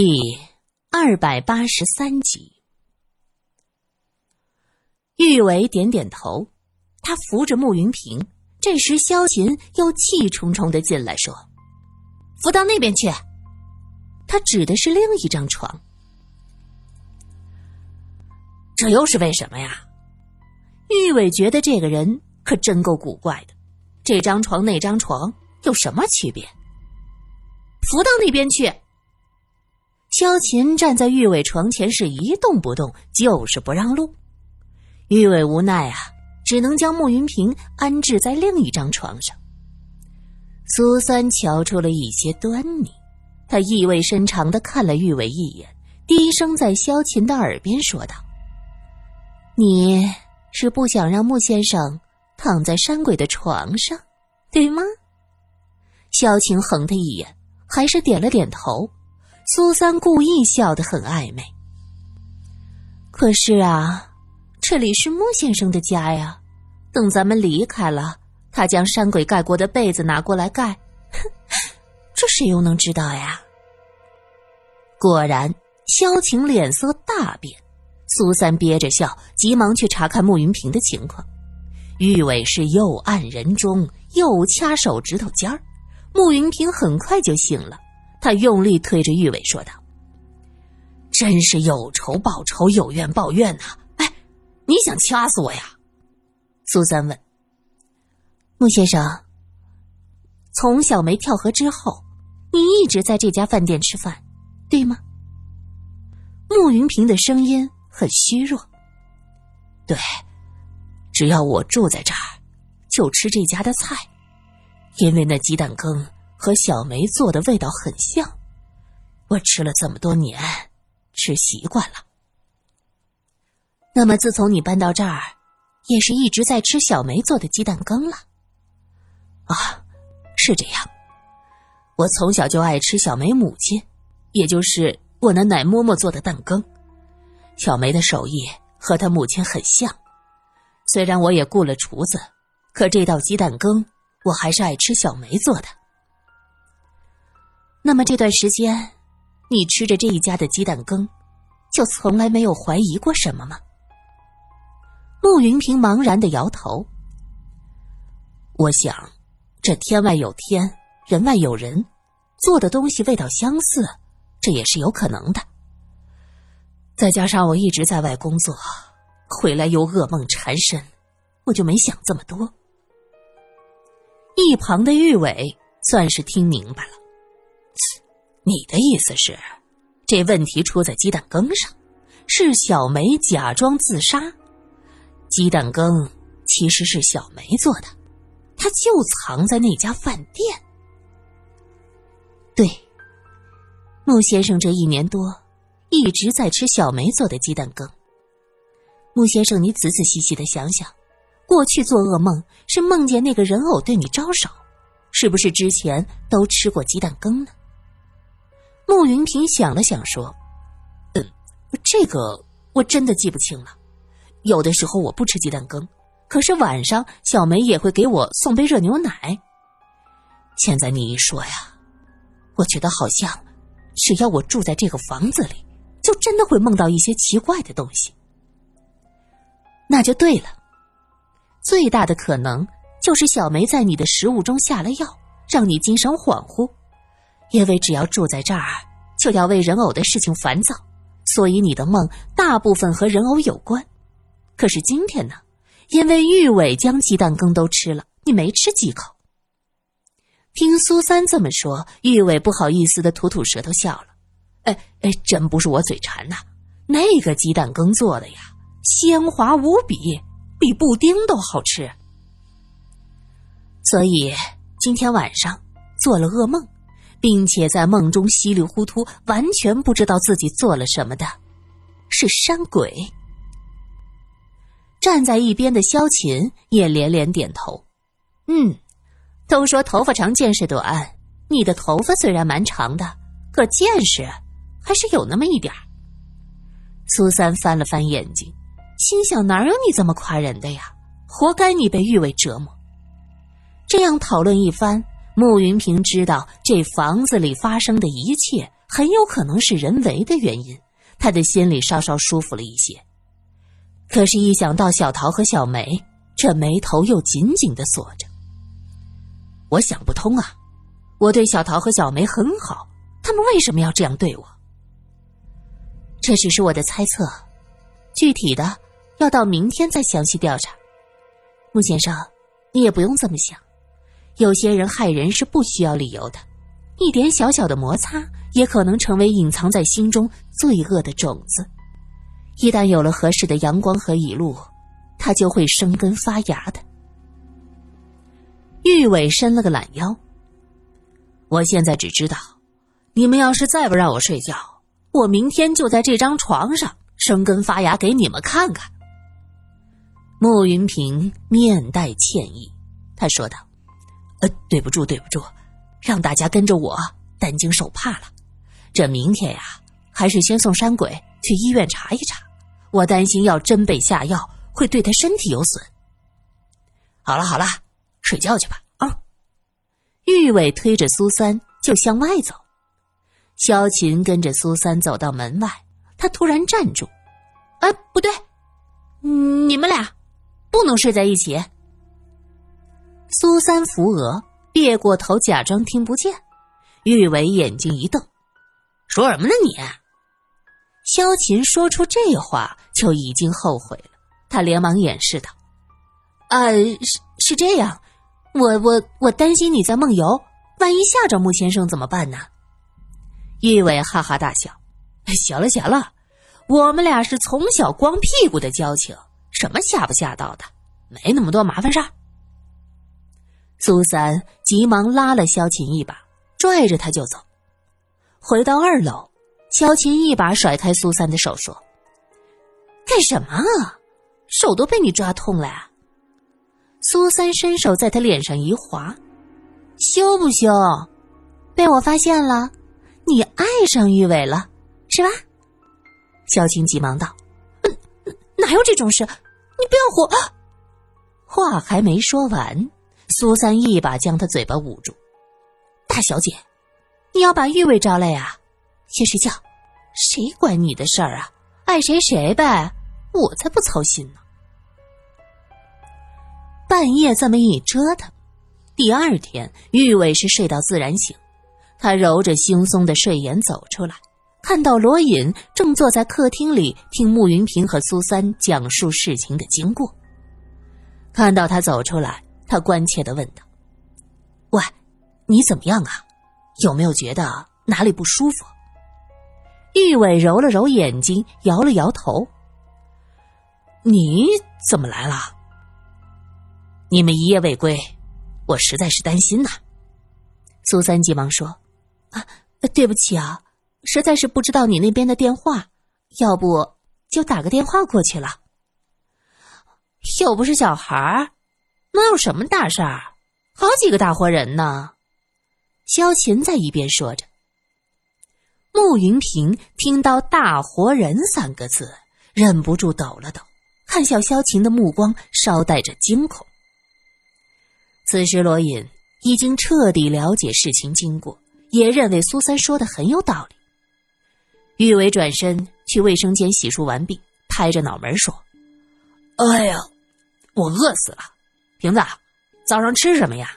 第二百八十三集，玉伟点点头，他扶着慕云平。这时，萧琴又气冲冲的进来，说：“扶到那边去。”他指的是另一张床。这又是为什么呀？玉伟觉得这个人可真够古怪的。这张床那张床有什么区别？扶到那边去。萧琴站在玉伟床前是一动不动，就是不让路。玉伟无奈啊，只能将慕云平安置在另一张床上。苏三瞧出了一些端倪，他意味深长的看了玉伟一眼，低声在萧琴的耳边说道：“你是不想让穆先生躺在山鬼的床上，对吗？”萧晴横他一眼，还是点了点头。苏三故意笑得很暧昧。可是啊，这里是穆先生的家呀。等咱们离开了，他将山鬼盖过的被子拿过来盖，哼，这谁又能知道呀？果然，萧晴脸色大变。苏三憋着笑，急忙去查看慕云平的情况。玉伟是又按人中，又掐手指头尖儿，慕云平很快就醒了。他用力推着玉伟说道：“真是有仇报仇，有怨报怨呐！哎，你想掐死我呀？”苏三问。穆先生，从小梅跳河之后，你一直在这家饭店吃饭，对吗？慕云平的声音很虚弱。对，只要我住在这儿，就吃这家的菜，因为那鸡蛋羹。和小梅做的味道很像，我吃了这么多年，吃习惯了。那么自从你搬到这儿，也是一直在吃小梅做的鸡蛋羹了。啊，是这样。我从小就爱吃小梅母亲，也就是我那奶嬷嬷做的蛋羹。小梅的手艺和她母亲很像，虽然我也雇了厨子，可这道鸡蛋羹我还是爱吃小梅做的。那么这段时间，你吃着这一家的鸡蛋羹，就从来没有怀疑过什么吗？慕云平茫然的摇头。我想，这天外有天，人外有人，做的东西味道相似，这也是有可能的。再加上我一直在外工作，回来又噩梦缠身，我就没想这么多。一旁的玉伟算是听明白了。你的意思是，这问题出在鸡蛋羹上，是小梅假装自杀，鸡蛋羹其实是小梅做的，她就藏在那家饭店。对，穆先生这一年多一直在吃小梅做的鸡蛋羹。穆先生，你仔仔细细的想想，过去做噩梦是梦见那个人偶对你招手，是不是之前都吃过鸡蛋羹呢？慕云平想了想，说：“嗯，这个我真的记不清了。有的时候我不吃鸡蛋羹，可是晚上小梅也会给我送杯热牛奶。现在你一说呀，我觉得好像只要我住在这个房子里，就真的会梦到一些奇怪的东西。那就对了，最大的可能就是小梅在你的食物中下了药，让你精神恍惚。”因为只要住在这儿，就要为人偶的事情烦躁，所以你的梦大部分和人偶有关。可是今天呢，因为玉伟将鸡蛋羹都吃了，你没吃几口。听苏三这么说，玉伟不好意思的吐吐舌头笑了。哎哎，真不是我嘴馋呐，那个鸡蛋羹做的呀，鲜滑无比，比布丁都好吃。所以今天晚上做了噩梦。并且在梦中稀里糊涂，完全不知道自己做了什么的，是山鬼。站在一边的萧琴也连连点头：“嗯，都说头发长见识短，你的头发虽然蛮长的，可见识还是有那么一点苏三翻了翻眼睛，心想：“哪有你这么夸人的呀？活该你被誉为折磨。”这样讨论一番。慕云平知道这房子里发生的一切很有可能是人为的原因，他的心里稍稍舒服了一些。可是，一想到小桃和小梅，这眉头又紧紧的锁着。我想不通啊！我对小桃和小梅很好，他们为什么要这样对我？这只是我的猜测，具体的要到明天再详细调查。穆先生，你也不用这么想。有些人害人是不需要理由的，一点小小的摩擦也可能成为隐藏在心中罪恶的种子。一旦有了合适的阳光和雨露，它就会生根发芽的。玉伟伸了个懒腰。我现在只知道，你们要是再不让我睡觉，我明天就在这张床上生根发芽给你们看看。穆云平面带歉意，他说道。呃，对不住，对不住，让大家跟着我担惊受怕了。这明天呀，还是先送山鬼去医院查一查。我担心要真被下药，会对他身体有损。好了好了，睡觉去吧。啊！玉伟推着苏三就向外走，萧琴跟着苏三走到门外，他突然站住。哎，不对，你们俩不能睡在一起。苏三扶额，别过头，假装听不见。玉伟眼睛一瞪：“说什么呢你？”萧琴说出这话就已经后悔了，他连忙掩饰道：“啊，是是这样，我我我担心你在梦游，万一吓着穆先生怎么办呢？”玉伟哈哈大笑：“行了行了，我们俩是从小光屁股的交情，什么吓不吓到的，没那么多麻烦事儿。”苏三急忙拉了萧琴一把，拽着他就走。回到二楼，萧琴一把甩开苏三的手，说：“干什么啊？手都被你抓痛了。”呀！”苏三伸手在他脸上一划：“羞不羞？被我发现了，你爱上玉伟了，是吧？”萧琴急忙道：“嗯哪有这种事？你不要火！”话还没说完。苏三一把将他嘴巴捂住，大小姐，你要把玉伟招来呀？先睡觉，谁管你的事儿啊？爱谁谁呗，我才不操心呢。半夜这么一折腾，第二天玉伟是睡到自然醒，他揉着惺忪的睡眼走出来，看到罗隐正坐在客厅里听慕云平和苏三讲述事情的经过，看到他走出来。他关切的问道：“喂，你怎么样啊？有没有觉得哪里不舒服？”玉伟揉了揉眼睛，摇了摇头：“你怎么来了？你们一夜未归，我实在是担心呐。”苏三急忙说：“啊，对不起啊，实在是不知道你那边的电话，要不就打个电话过去了。又不是小孩儿。”能有什么大事儿？好几个大活人呢。萧琴在一边说着。穆云平听到“大活人”三个字，忍不住抖了抖，看向萧琴的目光稍带着惊恐。此时罗隐已经彻底了解事情经过，也认为苏三说的很有道理。玉伟转身去卫生间洗漱完毕，拍着脑门说：“哎呀，我饿死了。”瓶子，早上吃什么呀？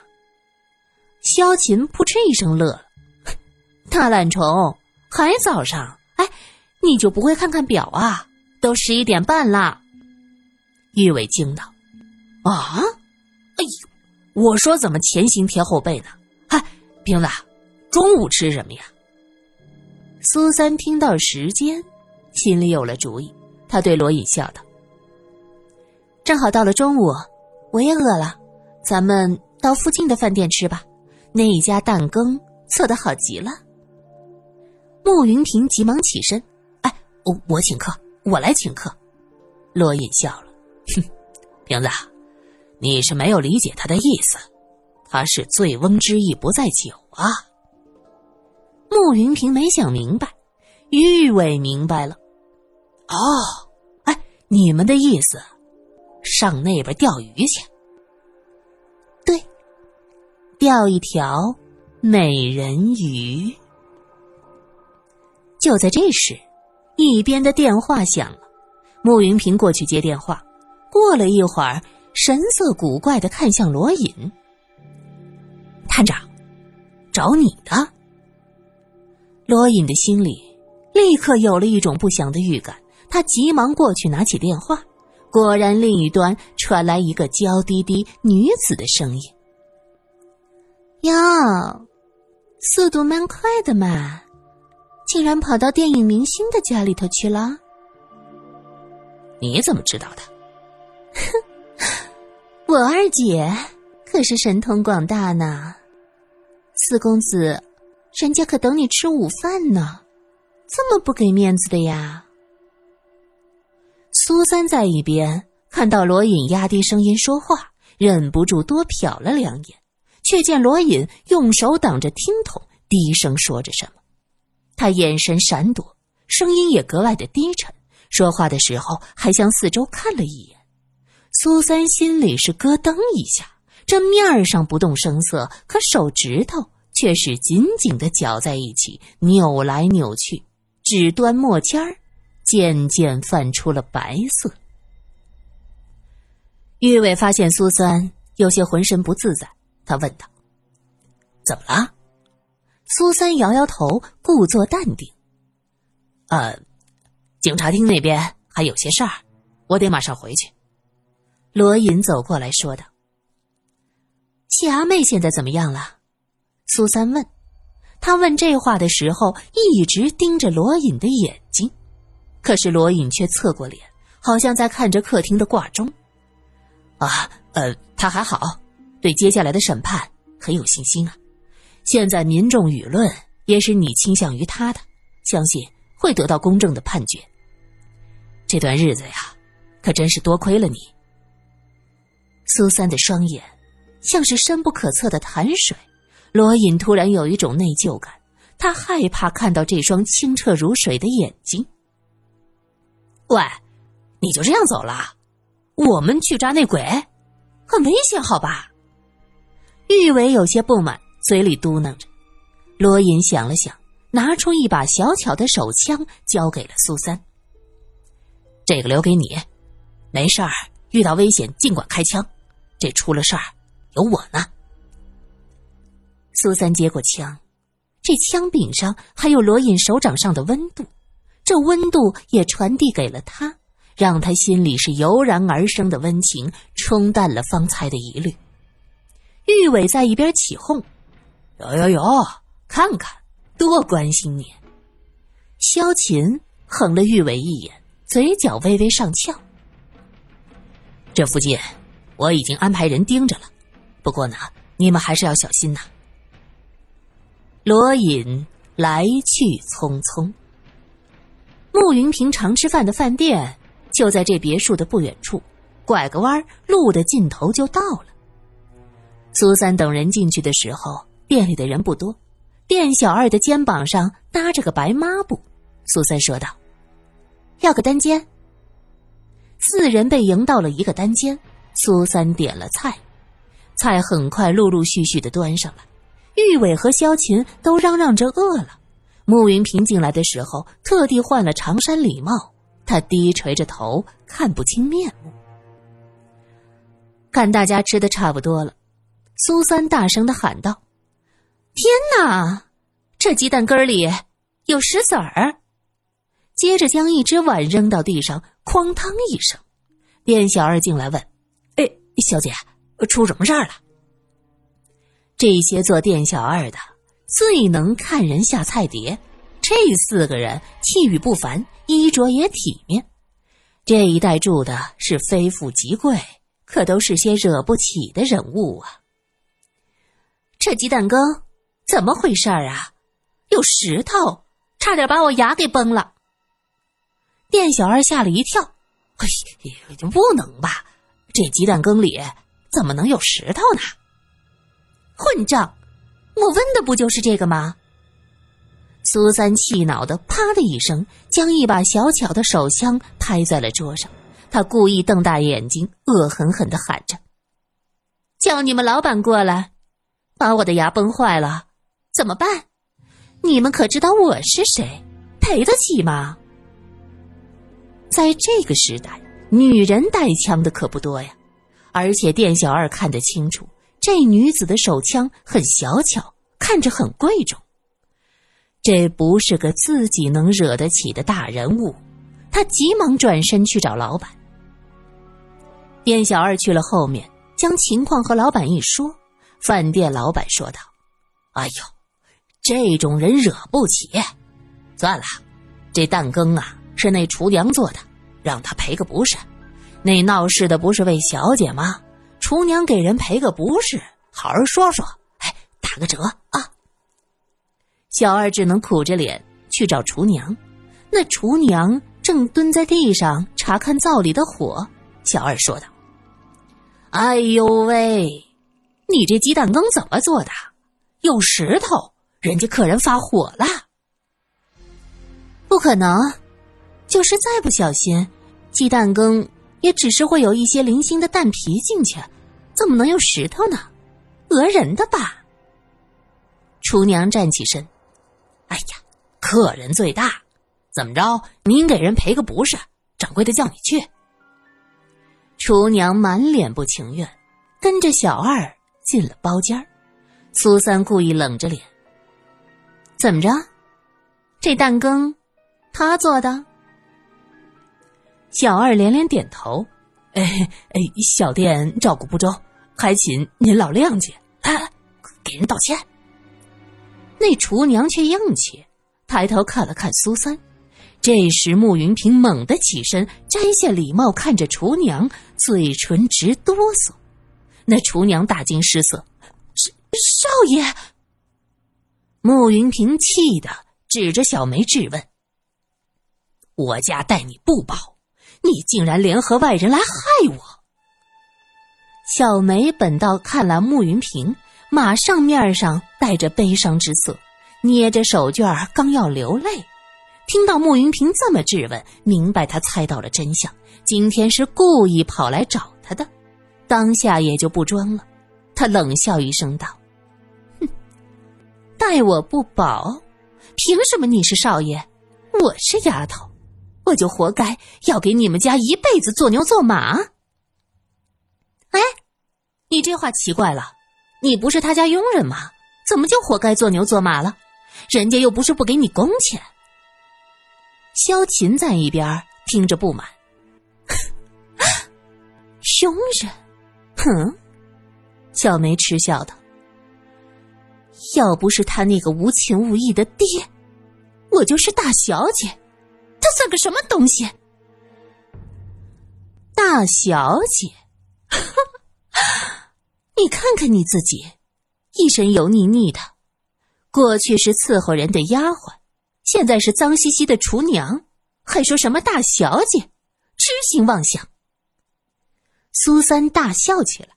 萧琴扑哧一声乐了，大懒虫，还早上？哎，你就不会看看表啊？都十一点半了。玉伟惊道：“啊，哎呦，我说怎么前心贴后背呢？嗨，瓶子，中午吃什么呀？”苏三听到时间，心里有了主意，他对罗隐笑道：“正好到了中午。”我也饿了，咱们到附近的饭店吃吧。那一家蛋羹做的好极了。穆云平急忙起身：“哎，我我请客，我来请客。”罗隐笑了：“哼，瓶子，你是没有理解他的意思。他是醉翁之意不在酒啊。”穆云平没想明白，玉伟明白了：“哦，哎，你们的意思。”上那边钓鱼去，对，钓一条美人鱼。就在这时，一边的电话响了，穆云平过去接电话。过了一会儿，神色古怪的看向罗隐：“探长，找你的。”罗隐的心里立刻有了一种不祥的预感，他急忙过去拿起电话，果然另一端传来一个娇滴滴女子的声音：“哟，速度蛮快的嘛，竟然跑到电影明星的家里头去了。你怎么知道的？哼，我二姐可是神通广大呢，四公子。”人家可等你吃午饭呢，这么不给面子的呀！苏三在一边看到罗隐压低声音说话，忍不住多瞟了两眼，却见罗隐用手挡着听筒，低声说着什么。他眼神闪躲，声音也格外的低沉，说话的时候还向四周看了一眼。苏三心里是咯噔一下，这面上不动声色，可手指头。却是紧紧的绞在一起，扭来扭去，指端墨尖儿渐渐泛出了白色。玉伟发现苏三有些浑身不自在，他问道：“怎么了？”苏三摇摇头，故作淡定：“呃，警察厅那边还有些事儿，我得马上回去。”罗隐走过来说道：“谢阿妹现在怎么样了？”苏三问，他问这话的时候一直盯着罗隐的眼，可是罗隐却侧过脸，好像在看着客厅的挂钟。啊，呃，他还好，对接下来的审判很有信心啊。现在民众舆论也是你倾向于他的，相信会得到公正的判决。这段日子呀，可真是多亏了你。苏三的双眼像是深不可测的潭水。罗隐突然有一种内疚感，他害怕看到这双清澈如水的眼睛。喂，你就这样走了？我们去抓内鬼，很危险，好吧？玉伟有些不满，嘴里嘟囔着。罗隐想了想，拿出一把小巧的手枪，交给了苏三。这个留给你，没事儿，遇到危险尽管开枪，这出了事儿有我呢。苏三接过枪，这枪柄上还有罗隐手掌上的温度，这温度也传递给了他，让他心里是油然而生的温情冲淡了方才的疑虑。玉伟在一边起哄：“哟哟哟，看看，多关心你！”萧琴横了玉伟一眼，嘴角微微上翘：“这附近我已经安排人盯着了，不过呢，你们还是要小心呐。”罗隐来去匆匆。慕云平常吃饭的饭店就在这别墅的不远处，拐个弯，路的尽头就到了。苏三等人进去的时候，店里的人不多，店小二的肩膀上搭着个白抹布。苏三说道：“要个单间。”四人被迎到了一个单间，苏三点了菜，菜很快陆陆续续的端上来。玉伟和萧琴都嚷嚷着饿了。慕云平进来的时候，特地换了长衫礼帽。他低垂着头，看不清面目。看大家吃的差不多了，苏三大声的喊道：“天哪，这鸡蛋羹里有石子儿！”接着将一只碗扔到地上，哐当一声。店小二进来问：“哎，小姐，出什么事儿了？”这些做店小二的最能看人下菜碟，这四个人气宇不凡，衣着也体面。这一带住的是非富即贵，可都是些惹不起的人物啊。这鸡蛋羹怎么回事儿啊？有石头，差点把我牙给崩了。店小二吓了一跳，哎，不能吧？这鸡蛋羹里怎么能有石头呢？混账！我问的不就是这个吗？苏三气恼的啪的一声，将一把小巧的手枪拍在了桌上。他故意瞪大眼睛，恶狠狠的喊着：“叫你们老板过来，把我的牙崩坏了，怎么办？你们可知道我是谁？赔得起吗？在这个时代，女人带枪的可不多呀。而且店小二看得清楚，这女子的手枪很小巧，看着很贵重。这不是个自己能惹得起的大人物，他急忙转身去找老板。店小二去了后面，将情况和老板一说，饭店老板说道：“哎呦，这种人惹不起，算了，这蛋羹啊是那厨娘做的，让他赔个不是。”那闹事的不是位小姐吗？厨娘给人赔个不是，好好说说，哎，打个折啊！小二只能苦着脸去找厨娘，那厨娘正蹲在地上查看灶里的火。小二说道：“哎呦喂，你这鸡蛋羹怎么做的？有石头，人家客人发火了。不可能，就是再不小心，鸡蛋羹。”也只是会有一些零星的蛋皮进去，怎么能用石头呢？讹人的吧！厨娘站起身，哎呀，客人最大，怎么着？您给人赔个不是？掌柜的叫你去。厨娘满脸不情愿，跟着小二进了包间苏三故意冷着脸，怎么着？这蛋羹他做的？小二连连点头，哎哎，小店照顾不周，还请您老谅解。来啊，给人道歉。那厨娘却硬气，抬头看了看苏三。这时慕云平猛地起身，摘下礼帽，看着厨娘，嘴唇直哆嗦。那厨娘大惊失色：“少少爷！”慕云平气得指着小梅质问：“我家待你不薄。”你竟然联合外人来害我！小梅本道看了慕云平，马上面上带着悲伤之色，捏着手绢刚要流泪。听到慕云平这么质问，明白他猜到了真相，今天是故意跑来找他的，当下也就不装了。他冷笑一声道：“哼，待我不薄，凭什么你是少爷，我是丫头？”我就活该要给你们家一辈子做牛做马。哎，你这话奇怪了，你不是他家佣人吗？怎么就活该做牛做马了？人家又不是不给你工钱。萧琴在一边听着不满，佣人，哼！小梅嗤笑道：“要不是他那个无情无义的爹，我就是大小姐。”他算个什么东西？大小姐，你看看你自己，一身油腻腻的，过去是伺候人的丫鬟，现在是脏兮兮的厨娘，还说什么大小姐，痴心妄想。苏三大笑起来，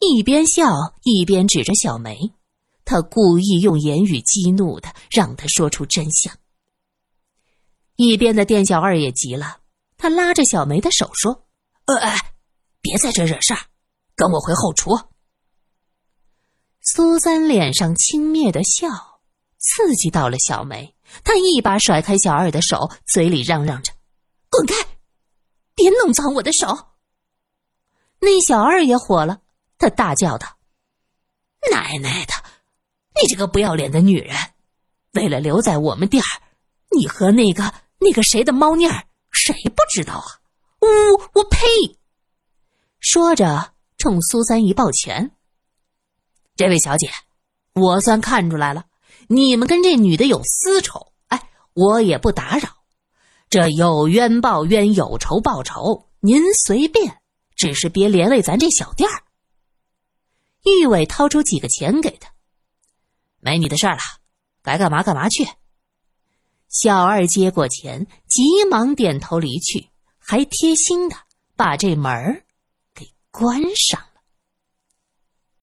一边笑一边指着小梅，他故意用言语激怒她，让她说出真相。一边的店小二也急了，他拉着小梅的手说：“呃，哎，别在这惹事儿，跟我回后厨。”苏三脸上轻蔑的笑，刺激到了小梅，他一把甩开小二的手，嘴里嚷嚷着：“滚开，别弄脏我的手！”那小二也火了，他大叫道：“奶奶的，你这个不要脸的女人，为了留在我们店儿，你和那个……”那个谁的猫腻儿，谁不知道啊？呜，我呸！说着，冲苏三一抱拳：“这位小姐，我算看出来了，你们跟这女的有私仇。哎，我也不打扰。这有冤报冤，有仇报仇，您随便，只是别连累咱这小店儿。”玉伟掏出几个钱给他：“没你的事儿了，该干嘛干嘛去。”小二接过钱，急忙点头离去，还贴心的把这门儿给关上。